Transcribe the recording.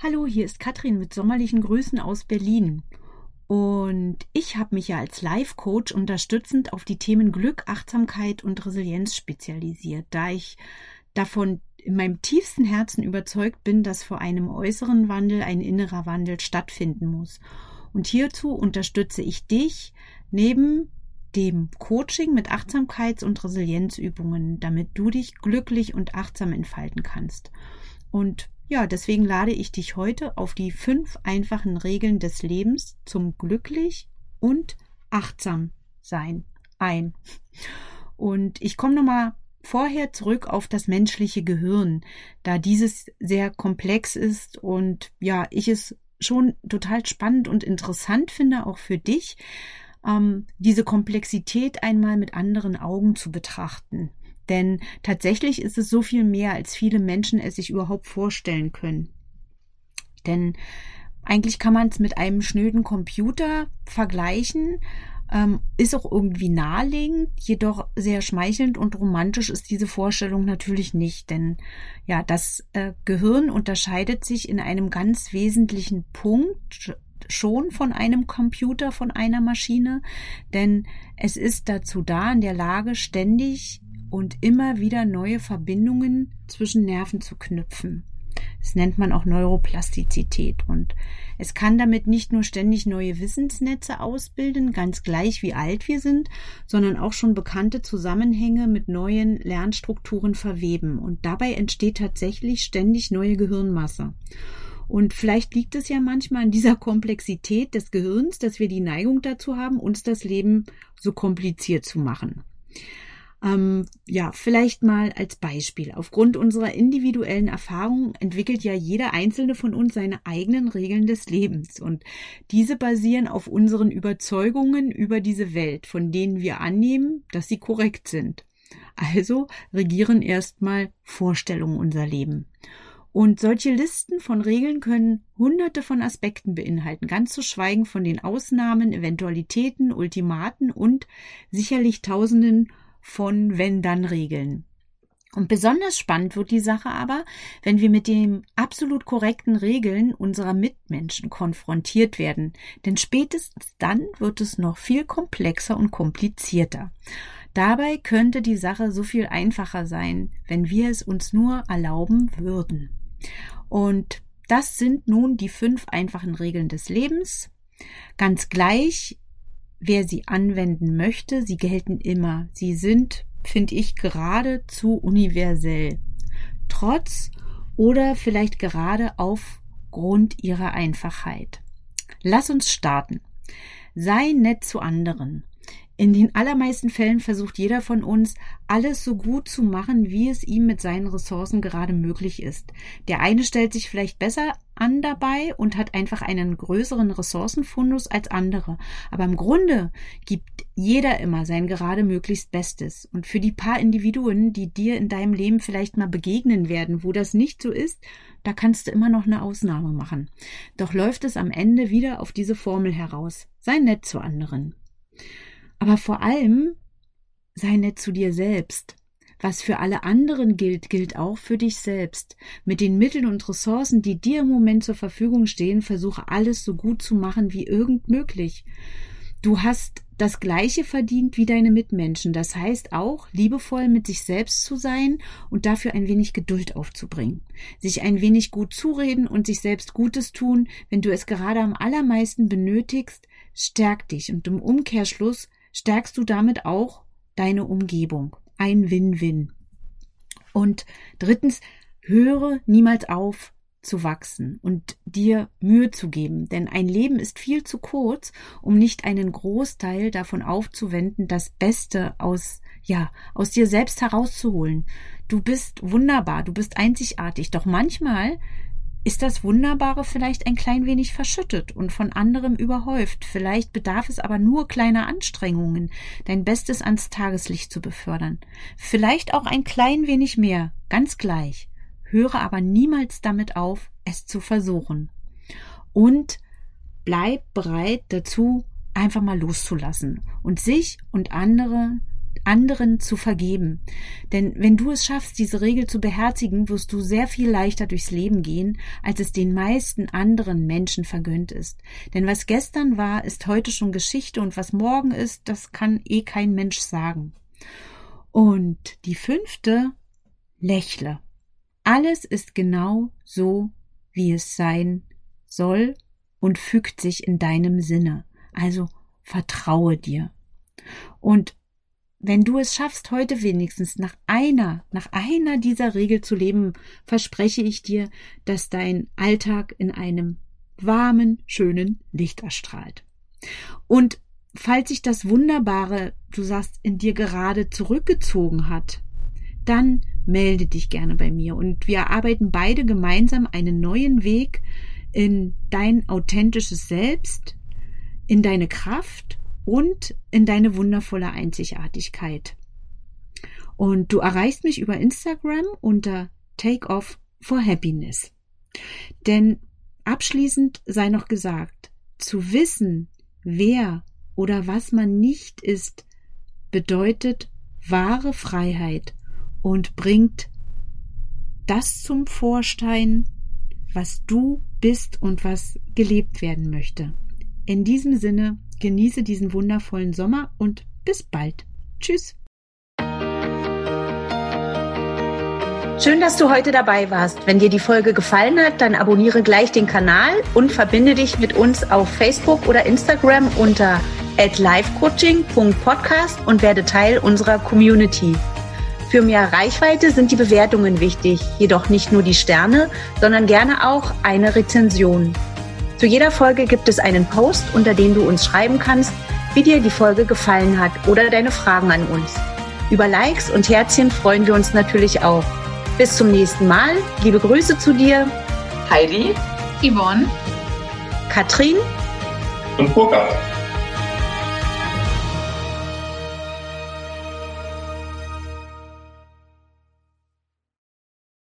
Hallo, hier ist Katrin mit sommerlichen Grüßen aus Berlin. Und ich habe mich ja als Life-Coach unterstützend auf die Themen Glück, Achtsamkeit und Resilienz spezialisiert, da ich davon in meinem tiefsten Herzen überzeugt bin, dass vor einem äußeren Wandel ein innerer Wandel stattfinden muss. Und hierzu unterstütze ich dich neben dem Coaching mit Achtsamkeits- und Resilienzübungen, damit du dich glücklich und achtsam entfalten kannst. Und ja, deswegen lade ich dich heute auf die fünf einfachen Regeln des Lebens zum glücklich und achtsam sein ein. Und ich komme nochmal vorher zurück auf das menschliche Gehirn, da dieses sehr komplex ist und ja, ich es schon total spannend und interessant finde, auch für dich, ähm, diese Komplexität einmal mit anderen Augen zu betrachten. Denn tatsächlich ist es so viel mehr, als viele Menschen es sich überhaupt vorstellen können. Denn eigentlich kann man es mit einem schnöden Computer vergleichen, ähm, ist auch irgendwie naheliegend, jedoch sehr schmeichelnd und romantisch ist diese Vorstellung natürlich nicht, denn ja, das äh, Gehirn unterscheidet sich in einem ganz wesentlichen Punkt schon von einem Computer, von einer Maschine, denn es ist dazu da, in der Lage, ständig und immer wieder neue Verbindungen zwischen Nerven zu knüpfen. Das nennt man auch Neuroplastizität und es kann damit nicht nur ständig neue Wissensnetze ausbilden, ganz gleich wie alt wir sind, sondern auch schon bekannte Zusammenhänge mit neuen Lernstrukturen verweben und dabei entsteht tatsächlich ständig neue Gehirnmasse. Und vielleicht liegt es ja manchmal an dieser Komplexität des Gehirns, dass wir die Neigung dazu haben, uns das Leben so kompliziert zu machen. Ähm, ja, vielleicht mal als Beispiel. Aufgrund unserer individuellen Erfahrungen entwickelt ja jeder einzelne von uns seine eigenen Regeln des Lebens. Und diese basieren auf unseren Überzeugungen über diese Welt, von denen wir annehmen, dass sie korrekt sind. Also regieren erstmal Vorstellungen unser Leben. Und solche Listen von Regeln können hunderte von Aspekten beinhalten, ganz zu schweigen von den Ausnahmen, Eventualitäten, Ultimaten und sicherlich tausenden von Wenn-Dann-Regeln. Und besonders spannend wird die Sache aber, wenn wir mit den absolut korrekten Regeln unserer Mitmenschen konfrontiert werden. Denn spätestens dann wird es noch viel komplexer und komplizierter. Dabei könnte die Sache so viel einfacher sein, wenn wir es uns nur erlauben würden. Und das sind nun die fünf einfachen Regeln des Lebens. Ganz gleich, wer sie anwenden möchte, sie gelten immer. Sie sind, finde ich, geradezu universell. Trotz oder vielleicht gerade aufgrund ihrer Einfachheit. Lass uns starten. Sei nett zu anderen. In den allermeisten Fällen versucht jeder von uns, alles so gut zu machen, wie es ihm mit seinen Ressourcen gerade möglich ist. Der eine stellt sich vielleicht besser an dabei und hat einfach einen größeren Ressourcenfundus als andere. Aber im Grunde gibt jeder immer sein gerade möglichst Bestes. Und für die paar Individuen, die dir in deinem Leben vielleicht mal begegnen werden, wo das nicht so ist, da kannst du immer noch eine Ausnahme machen. Doch läuft es am Ende wieder auf diese Formel heraus. Sei nett zu anderen. Aber vor allem sei nett zu dir selbst. Was für alle anderen gilt, gilt auch für dich selbst. Mit den Mitteln und Ressourcen, die dir im Moment zur Verfügung stehen, versuche alles so gut zu machen wie irgend möglich. Du hast das Gleiche verdient wie deine Mitmenschen. Das heißt auch, liebevoll mit sich selbst zu sein und dafür ein wenig Geduld aufzubringen. Sich ein wenig gut zureden und sich selbst Gutes tun, wenn du es gerade am allermeisten benötigst, stärkt dich und im Umkehrschluss stärkst du damit auch deine Umgebung. Ein Win-Win. Und drittens, höre niemals auf zu wachsen und dir Mühe zu geben, denn ein Leben ist viel zu kurz, um nicht einen Großteil davon aufzuwenden, das Beste aus, ja, aus dir selbst herauszuholen. Du bist wunderbar, du bist einzigartig, doch manchmal ist das Wunderbare vielleicht ein klein wenig verschüttet und von anderem überhäuft. Vielleicht bedarf es aber nur kleiner Anstrengungen, dein Bestes ans Tageslicht zu befördern. Vielleicht auch ein klein wenig mehr, ganz gleich. Höre aber niemals damit auf, es zu versuchen. Und bleib bereit dazu, einfach mal loszulassen und sich und andere anderen zu vergeben. Denn wenn du es schaffst, diese Regel zu beherzigen, wirst du sehr viel leichter durchs Leben gehen, als es den meisten anderen Menschen vergönnt ist. Denn was gestern war, ist heute schon Geschichte und was morgen ist, das kann eh kein Mensch sagen. Und die fünfte, lächle. Alles ist genau so, wie es sein soll und fügt sich in deinem Sinne. Also vertraue dir. Und wenn du es schaffst, heute wenigstens nach einer, nach einer dieser Regel zu leben, verspreche ich dir, dass dein Alltag in einem warmen, schönen Licht erstrahlt. Und falls sich das Wunderbare, du sagst, in dir gerade zurückgezogen hat, dann melde dich gerne bei mir und wir erarbeiten beide gemeinsam einen neuen Weg in dein authentisches Selbst, in deine Kraft und in deine wundervolle Einzigartigkeit. Und du erreichst mich über Instagram unter Take Off for Happiness. Denn abschließend sei noch gesagt, zu wissen, wer oder was man nicht ist, bedeutet wahre Freiheit und bringt das zum Vorstein, was du bist und was gelebt werden möchte. In diesem Sinne, genieße diesen wundervollen Sommer und bis bald. Tschüss. Schön, dass du heute dabei warst. Wenn dir die Folge gefallen hat, dann abonniere gleich den Kanal und verbinde dich mit uns auf Facebook oder Instagram unter @livecoaching.podcast und werde Teil unserer Community. Für mehr Reichweite sind die Bewertungen wichtig, jedoch nicht nur die Sterne, sondern gerne auch eine Rezension. Zu jeder Folge gibt es einen Post, unter dem du uns schreiben kannst, wie dir die Folge gefallen hat oder deine Fragen an uns. Über Likes und Herzchen freuen wir uns natürlich auch. Bis zum nächsten Mal. Liebe Grüße zu dir. Heidi, Yvonne, Katrin und Burkhard.